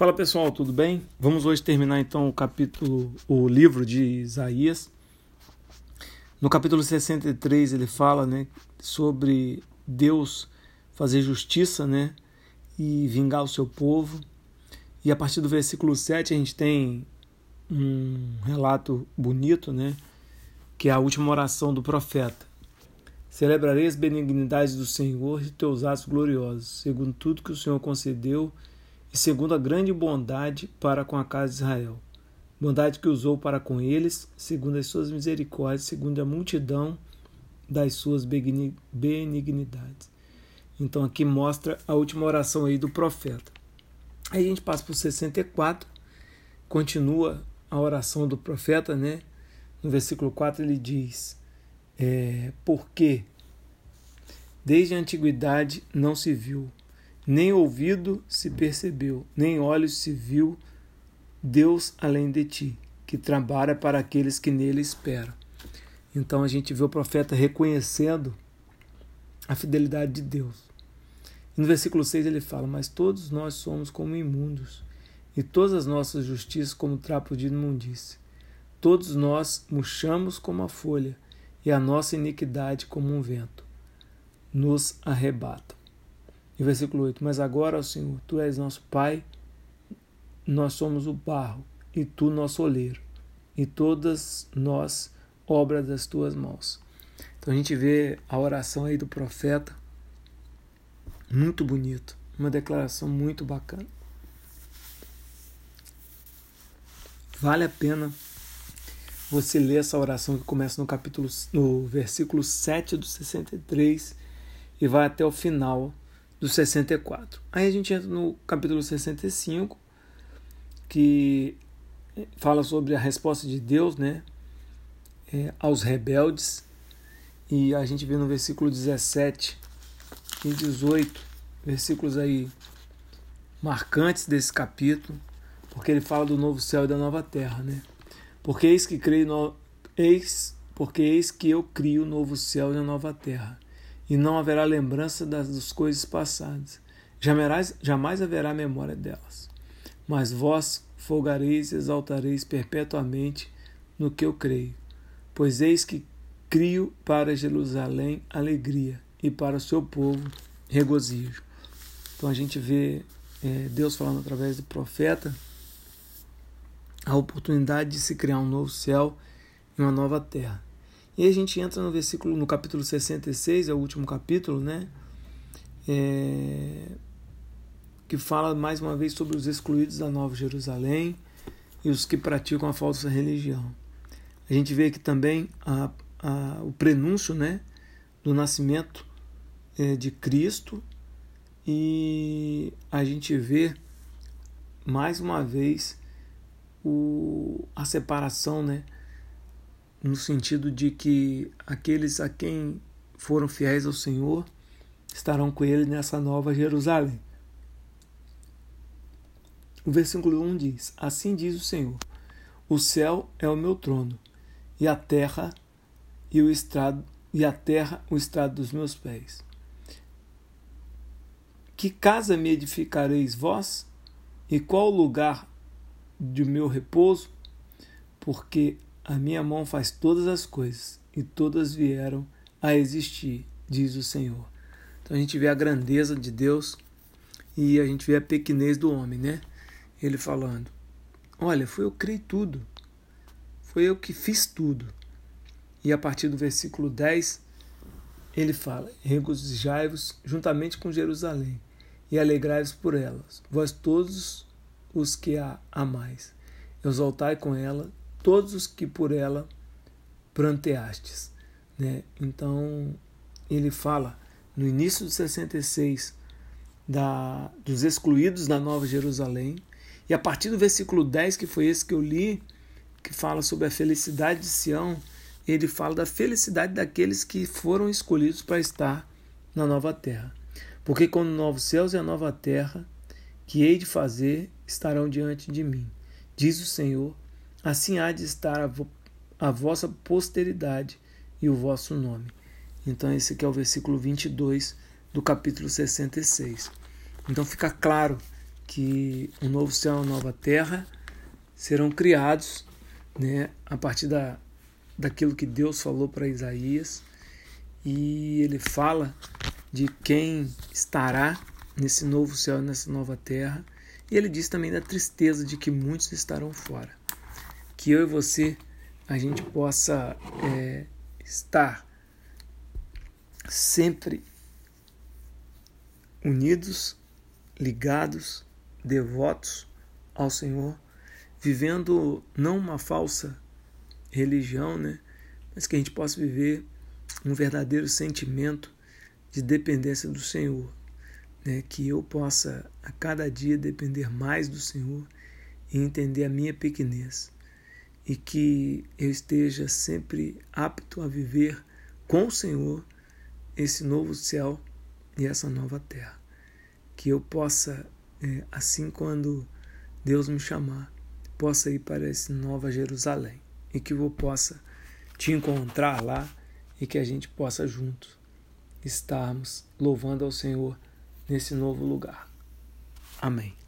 Fala pessoal, tudo bem? Vamos hoje terminar então o capítulo, o livro de Isaías. No capítulo 63 ele fala, né, sobre Deus fazer justiça, né, e vingar o seu povo. E a partir do versículo 7 a gente tem um relato bonito, né, que é a última oração do profeta. Celebrarei as benignidades do Senhor e teus atos gloriosos, segundo tudo que o Senhor concedeu e segundo a grande bondade para com a casa de Israel. Bondade que usou para com eles, segundo as suas misericórdias, segundo a multidão das suas benignidades. Então aqui mostra a última oração aí do profeta. Aí a gente passa para o 64, continua a oração do profeta, né? No versículo 4 ele diz: é, Porque desde a antiguidade não se viu, nem ouvido se percebeu, nem olhos se viu Deus além de ti, que trabalha para aqueles que nele esperam. Então a gente vê o profeta reconhecendo a fidelidade de Deus. E no versículo 6 ele fala: Mas todos nós somos como imundos, e todas as nossas justiças como trapo de imundície. Todos nós murchamos como a folha, e a nossa iniquidade como um vento nos arrebata. E versículo 8: Mas agora, ó Senhor, tu és nosso Pai, nós somos o barro, e tu nosso oleiro, e todas nós obra das tuas mãos. Então a gente vê a oração aí do profeta, muito bonito, uma declaração muito bacana. Vale a pena você ler essa oração que começa no capítulo no versículo 7 do 63 e vai até o final do 64. Aí a gente entra no capítulo 65, que fala sobre a resposta de Deus né, é, aos rebeldes. E a gente vê no versículo 17 e 18, versículos aí marcantes desse capítulo, porque ele fala do novo céu e da nova terra, né? Porque eis que creio no, eis, porque eis que eu crio o novo céu e a nova terra e não haverá lembrança das coisas passadas. Jamais, jamais haverá memória delas. Mas vós folgareis e exaltareis perpetuamente no que eu creio. Pois eis que crio para Jerusalém alegria e para o seu povo regozijo. Então a gente vê é, Deus falando através do profeta a oportunidade de se criar um novo céu e uma nova terra. E a gente entra no versículo, no capítulo 66, é o último capítulo, né? É, que fala mais uma vez sobre os excluídos da Nova Jerusalém e os que praticam a falsa religião. A gente vê aqui também a, a, o prenúncio né, do nascimento é, de Cristo e a gente vê mais uma vez o, a separação né, no sentido de que aqueles a quem foram fiéis ao Senhor estarão com ele nessa nova Jerusalém. O versículo 1 diz: Assim diz o Senhor: O céu é o meu trono, e a terra e o estrado e a terra o estrado dos meus pés. Que casa me edificareis vós? E qual o lugar de meu repouso? Porque a minha mão faz todas as coisas e todas vieram a existir, diz o Senhor. Então a gente vê a grandeza de Deus e a gente vê a pequenez do homem, né? Ele falando: Olha, foi eu que criei tudo, foi eu que fiz tudo. E a partir do versículo 10, ele fala: Regozijai-vos juntamente com Jerusalém e alegrai-vos por elas, vós todos os que a amais. Exaltai com ela todos os que por ela pranteastes. Né? Então, ele fala no início de 66 da, dos excluídos da Nova Jerusalém, e a partir do versículo 10, que foi esse que eu li, que fala sobre a felicidade de Sião, ele fala da felicidade daqueles que foram escolhidos para estar na nova terra. Porque quando novos céus e a nova terra que hei de fazer estarão diante de mim, diz o Senhor, Assim há de estar a, vo a vossa posteridade e o vosso nome. Então, esse aqui é o versículo 22 do capítulo 66. Então, fica claro que um novo céu e uma nova terra serão criados né, a partir da, daquilo que Deus falou para Isaías. E ele fala de quem estará nesse novo céu e nessa nova terra. E ele diz também da tristeza de que muitos estarão fora. Que eu e você, a gente possa é, estar sempre unidos, ligados, devotos ao Senhor, vivendo não uma falsa religião, né? mas que a gente possa viver um verdadeiro sentimento de dependência do Senhor, né? que eu possa a cada dia depender mais do Senhor e entender a minha pequenez, e que eu esteja sempre apto a viver com o Senhor esse novo céu e essa nova terra. Que eu possa, é, assim quando Deus me chamar, possa ir para essa nova Jerusalém e que eu possa te encontrar lá e que a gente possa juntos estarmos louvando ao Senhor nesse novo lugar. Amém.